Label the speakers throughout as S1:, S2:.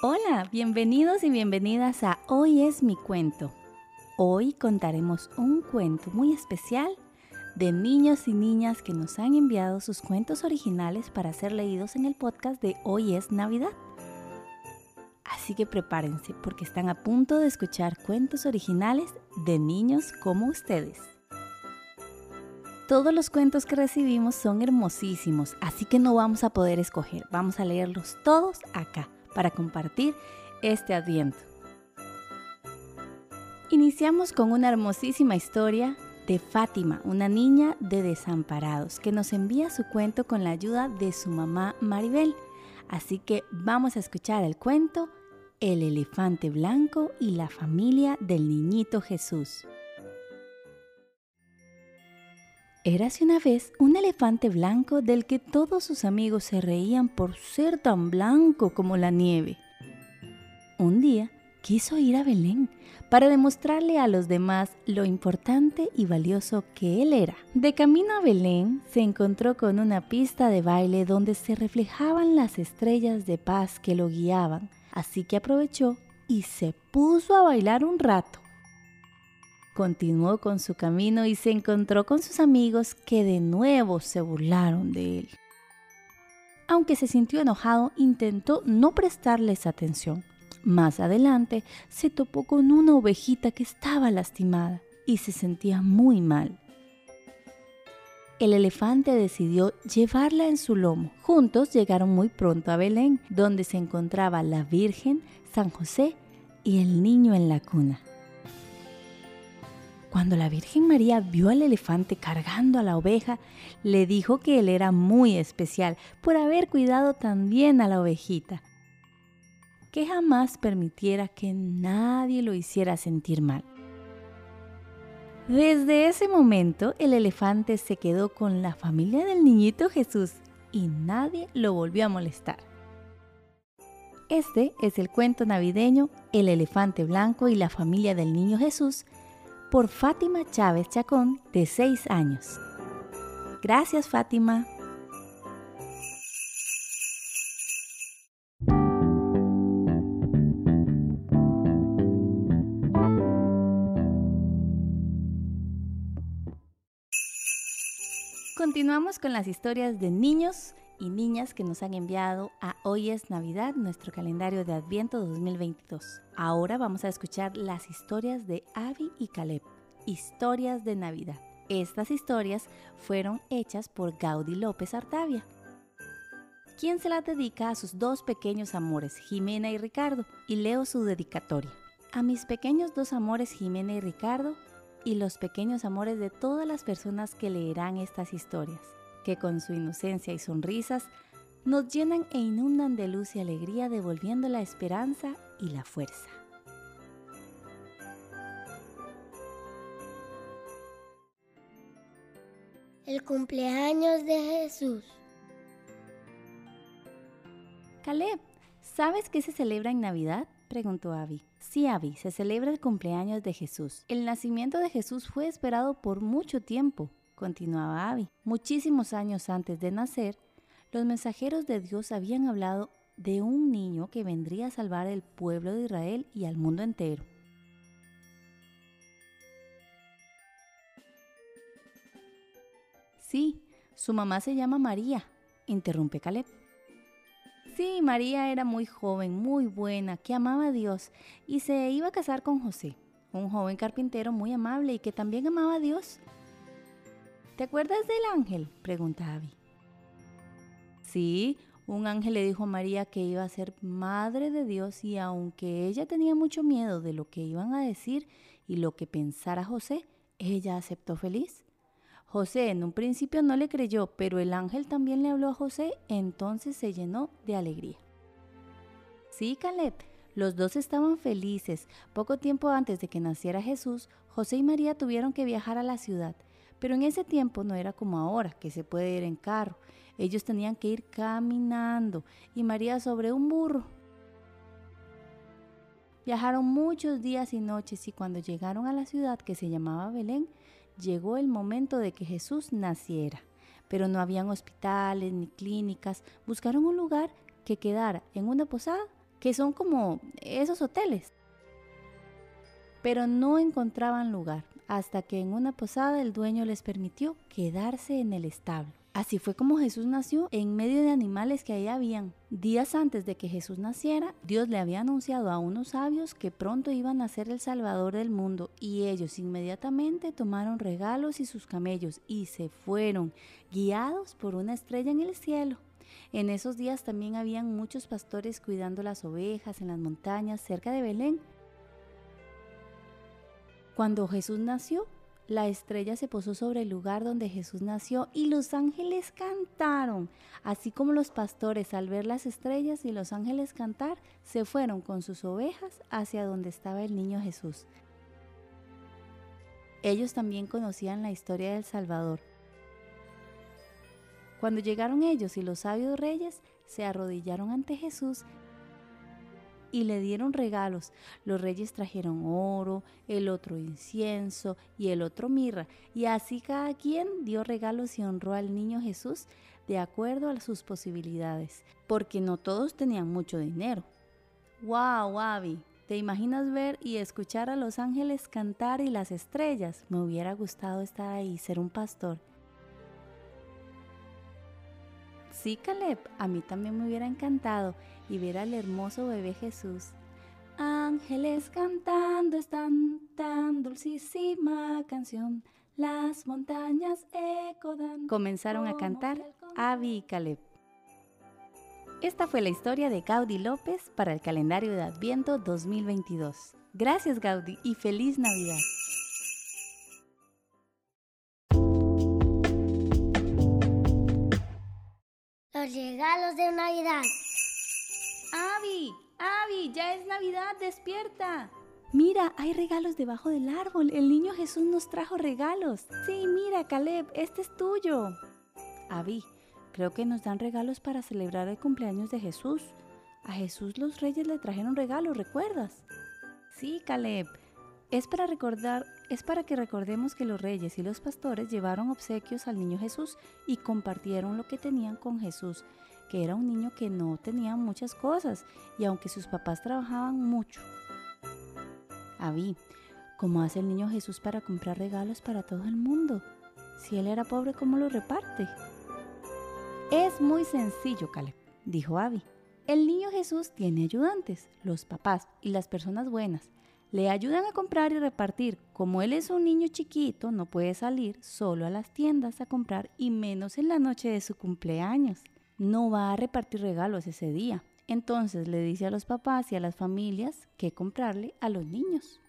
S1: Hola, bienvenidos y bienvenidas a Hoy es mi cuento. Hoy contaremos un cuento muy especial de niños y niñas que nos han enviado sus cuentos originales para ser leídos en el podcast de Hoy es Navidad. Así que prepárense porque están a punto de escuchar cuentos originales de niños como ustedes. Todos los cuentos que recibimos son hermosísimos, así que no vamos a poder escoger, vamos a leerlos todos acá para compartir este adviento. Iniciamos con una hermosísima historia de Fátima, una niña de desamparados, que nos envía su cuento con la ayuda de su mamá Maribel. Así que vamos a escuchar el cuento El elefante blanco y la familia del niñito Jesús. Érase una vez un elefante blanco del que todos sus amigos se reían por ser tan blanco como la nieve. Un día quiso ir a Belén para demostrarle a los demás lo importante y valioso que él era. De camino a Belén se encontró con una pista de baile donde se reflejaban las estrellas de paz que lo guiaban, así que aprovechó y se puso a bailar un rato. Continuó con su camino y se encontró con sus amigos que de nuevo se burlaron de él. Aunque se sintió enojado, intentó no prestarles atención. Más adelante se topó con una ovejita que estaba lastimada y se sentía muy mal. El elefante decidió llevarla en su lomo. Juntos llegaron muy pronto a Belén, donde se encontraba la Virgen, San José y el niño en la cuna. Cuando la Virgen María vio al elefante cargando a la oveja, le dijo que él era muy especial por haber cuidado tan bien a la ovejita, que jamás permitiera que nadie lo hiciera sentir mal. Desde ese momento el elefante se quedó con la familia del niñito Jesús y nadie lo volvió a molestar. Este es el cuento navideño El elefante blanco y la familia del niño Jesús por Fátima Chávez Chacón, de 6 años. Gracias, Fátima. Continuamos con las historias de niños y niñas que nos han enviado a Hoy es Navidad, nuestro calendario de Adviento 2022. Ahora vamos a escuchar las historias de Avi y Caleb, historias de Navidad. Estas historias fueron hechas por Gaudí López Artavia, quien se las dedica a sus dos pequeños amores, Jimena y Ricardo, y leo su dedicatoria. A mis pequeños dos amores, Jimena y Ricardo, y los pequeños amores de todas las personas que leerán estas historias que con su inocencia y sonrisas nos llenan e inundan de luz y alegría devolviendo la esperanza y la fuerza.
S2: El cumpleaños de Jesús.
S1: Caleb, ¿sabes qué se celebra en Navidad? preguntó Abby. Sí, Abby, se celebra el cumpleaños de Jesús. El nacimiento de Jesús fue esperado por mucho tiempo continuaba Abby. Muchísimos años antes de nacer, los mensajeros de Dios habían hablado de un niño que vendría a salvar el pueblo de Israel y al mundo entero. Sí, su mamá se llama María, interrumpe Caleb. Sí, María era muy joven, muy buena, que amaba a Dios y se iba a casar con José, un joven carpintero muy amable y que también amaba a Dios. ¿Te acuerdas del ángel? pregunta Abby. Sí, un ángel le dijo a María que iba a ser madre de Dios y aunque ella tenía mucho miedo de lo que iban a decir y lo que pensara José, ella aceptó feliz. José en un principio no le creyó, pero el ángel también le habló a José, entonces se llenó de alegría. Sí, Caleb, los dos estaban felices. Poco tiempo antes de que naciera Jesús, José y María tuvieron que viajar a la ciudad. Pero en ese tiempo no era como ahora, que se puede ir en carro. Ellos tenían que ir caminando y María sobre un burro. Viajaron muchos días y noches y cuando llegaron a la ciudad que se llamaba Belén, llegó el momento de que Jesús naciera. Pero no habían hospitales ni clínicas. Buscaron un lugar que quedara en una posada que son como esos hoteles. Pero no encontraban lugar, hasta que en una posada el dueño les permitió quedarse en el establo. Así fue como Jesús nació en medio de animales que ahí habían. Días antes de que Jesús naciera, Dios le había anunciado a unos sabios que pronto iban a ser el Salvador del mundo y ellos inmediatamente tomaron regalos y sus camellos y se fueron, guiados por una estrella en el cielo. En esos días también habían muchos pastores cuidando las ovejas en las montañas cerca de Belén. Cuando Jesús nació, la estrella se posó sobre el lugar donde Jesús nació y los ángeles cantaron. Así como los pastores al ver las estrellas y los ángeles cantar, se fueron con sus ovejas hacia donde estaba el niño Jesús. Ellos también conocían la historia del Salvador. Cuando llegaron ellos y los sabios reyes, se arrodillaron ante Jesús y le dieron regalos. Los reyes trajeron oro, el otro incienso y el otro mirra, y así cada quien dio regalos y honró al niño Jesús de acuerdo a sus posibilidades, porque no todos tenían mucho dinero. ¡Wow, Abby! ¿Te imaginas ver y escuchar a los ángeles cantar y las estrellas? Me hubiera gustado estar ahí, ser un pastor. Sí, Caleb, a mí también me hubiera encantado y ver al hermoso bebé Jesús. Ángeles cantando están tan dulcísima canción. Las montañas ecodan. Comenzaron a cantar Abby y Caleb. Esta fue la historia de Gaudí López para el calendario de Adviento 2022. Gracias Gaudí y feliz Navidad.
S2: Los regalos de Navidad.
S1: Avi, Avi, ya es Navidad, despierta. Mira, hay regalos debajo del árbol. El niño Jesús nos trajo regalos. Sí, mira, Caleb, este es tuyo. Avi, creo que nos dan regalos para celebrar el cumpleaños de Jesús. A Jesús los reyes le trajeron regalos, ¿recuerdas? Sí, Caleb. Es para recordar, es para que recordemos que los reyes y los pastores llevaron obsequios al niño Jesús y compartieron lo que tenían con Jesús, que era un niño que no tenía muchas cosas y aunque sus papás trabajaban mucho. Avi, ¿cómo hace el niño Jesús para comprar regalos para todo el mundo? Si él era pobre, ¿cómo lo reparte? Es muy sencillo, Caleb, dijo Avi. El niño Jesús tiene ayudantes, los papás y las personas buenas le ayudan a comprar y repartir. Como él es un niño chiquito, no puede salir solo a las tiendas a comprar y menos en la noche de su cumpleaños. No va a repartir regalos ese día. Entonces le dice a los papás y a las familias qué comprarle a los niños.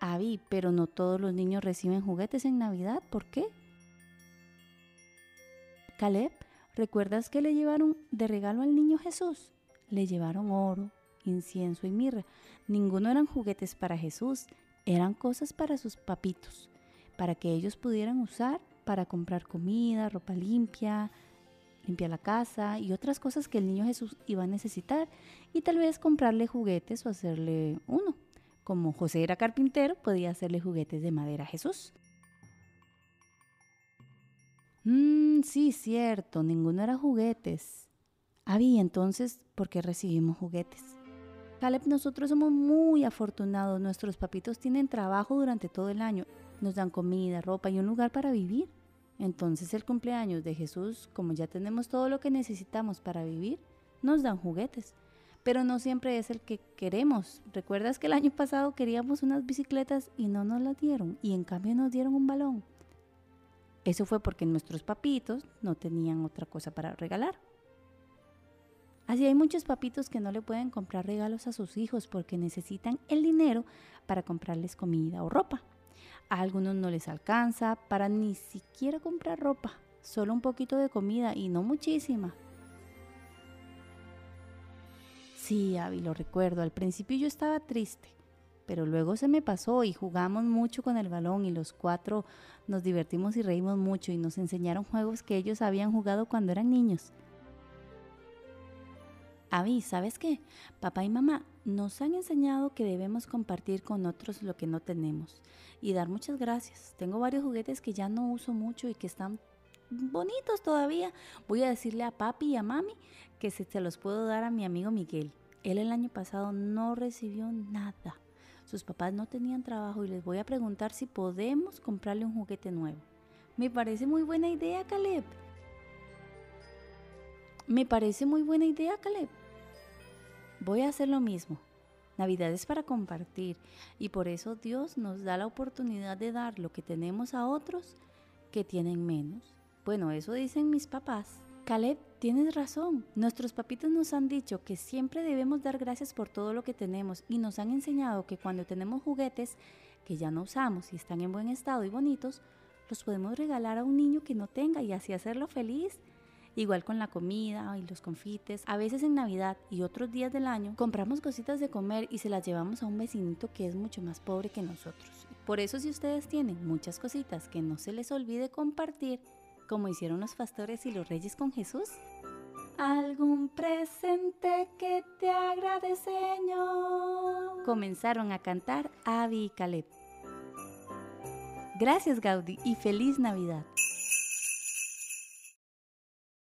S1: Avi, pero no todos los niños reciben juguetes en Navidad. ¿Por qué? Caleb, ¿recuerdas que le llevaron de regalo al niño Jesús? Le llevaron oro, incienso y mirra. Ninguno eran juguetes para Jesús, eran cosas para sus papitos, para que ellos pudieran usar para comprar comida, ropa limpia, limpiar la casa y otras cosas que el niño Jesús iba a necesitar y tal vez comprarle juguetes o hacerle uno. Como José era carpintero, podía hacerle juguetes de madera a Jesús. Mmm, sí, cierto, ninguno era juguetes. Había entonces, ¿por qué recibimos juguetes? Caleb, nosotros somos muy afortunados. Nuestros papitos tienen trabajo durante todo el año. Nos dan comida, ropa y un lugar para vivir. Entonces el cumpleaños de Jesús, como ya tenemos todo lo que necesitamos para vivir, nos dan juguetes. Pero no siempre es el que queremos. ¿Recuerdas que el año pasado queríamos unas bicicletas y no nos las dieron? Y en cambio nos dieron un balón. Eso fue porque nuestros papitos no tenían otra cosa para regalar. Así hay muchos papitos que no le pueden comprar regalos a sus hijos porque necesitan el dinero para comprarles comida o ropa. A algunos no les alcanza para ni siquiera comprar ropa, solo un poquito de comida y no muchísima. Sí, Abby, lo recuerdo, al principio yo estaba triste, pero luego se me pasó y jugamos mucho con el balón y los cuatro nos divertimos y reímos mucho y nos enseñaron juegos que ellos habían jugado cuando eran niños. Avi, ¿sabes qué? Papá y mamá nos han enseñado que debemos compartir con otros lo que no tenemos y dar muchas gracias. Tengo varios juguetes que ya no uso mucho y que están bonitos todavía. Voy a decirle a papi y a mami que se, se los puedo dar a mi amigo Miguel. Él el año pasado no recibió nada. Sus papás no tenían trabajo y les voy a preguntar si podemos comprarle un juguete nuevo. Me parece muy buena idea, Caleb. Me parece muy buena idea, Caleb. Voy a hacer lo mismo. Navidad es para compartir y por eso Dios nos da la oportunidad de dar lo que tenemos a otros que tienen menos. Bueno, eso dicen mis papás. Caleb, tienes razón. Nuestros papitos nos han dicho que siempre debemos dar gracias por todo lo que tenemos y nos han enseñado que cuando tenemos juguetes que ya no usamos y están en buen estado y bonitos, los podemos regalar a un niño que no tenga y así hacerlo feliz. Igual con la comida y los confites. A veces en Navidad y otros días del año compramos cositas de comer y se las llevamos a un vecinito que es mucho más pobre que nosotros. Por eso si ustedes tienen muchas cositas que no se les olvide compartir, como hicieron los pastores y los reyes con Jesús. Algún presente que te agrade, Señor. Comenzaron a cantar Abby y Caleb. Gracias Gaudí y feliz Navidad.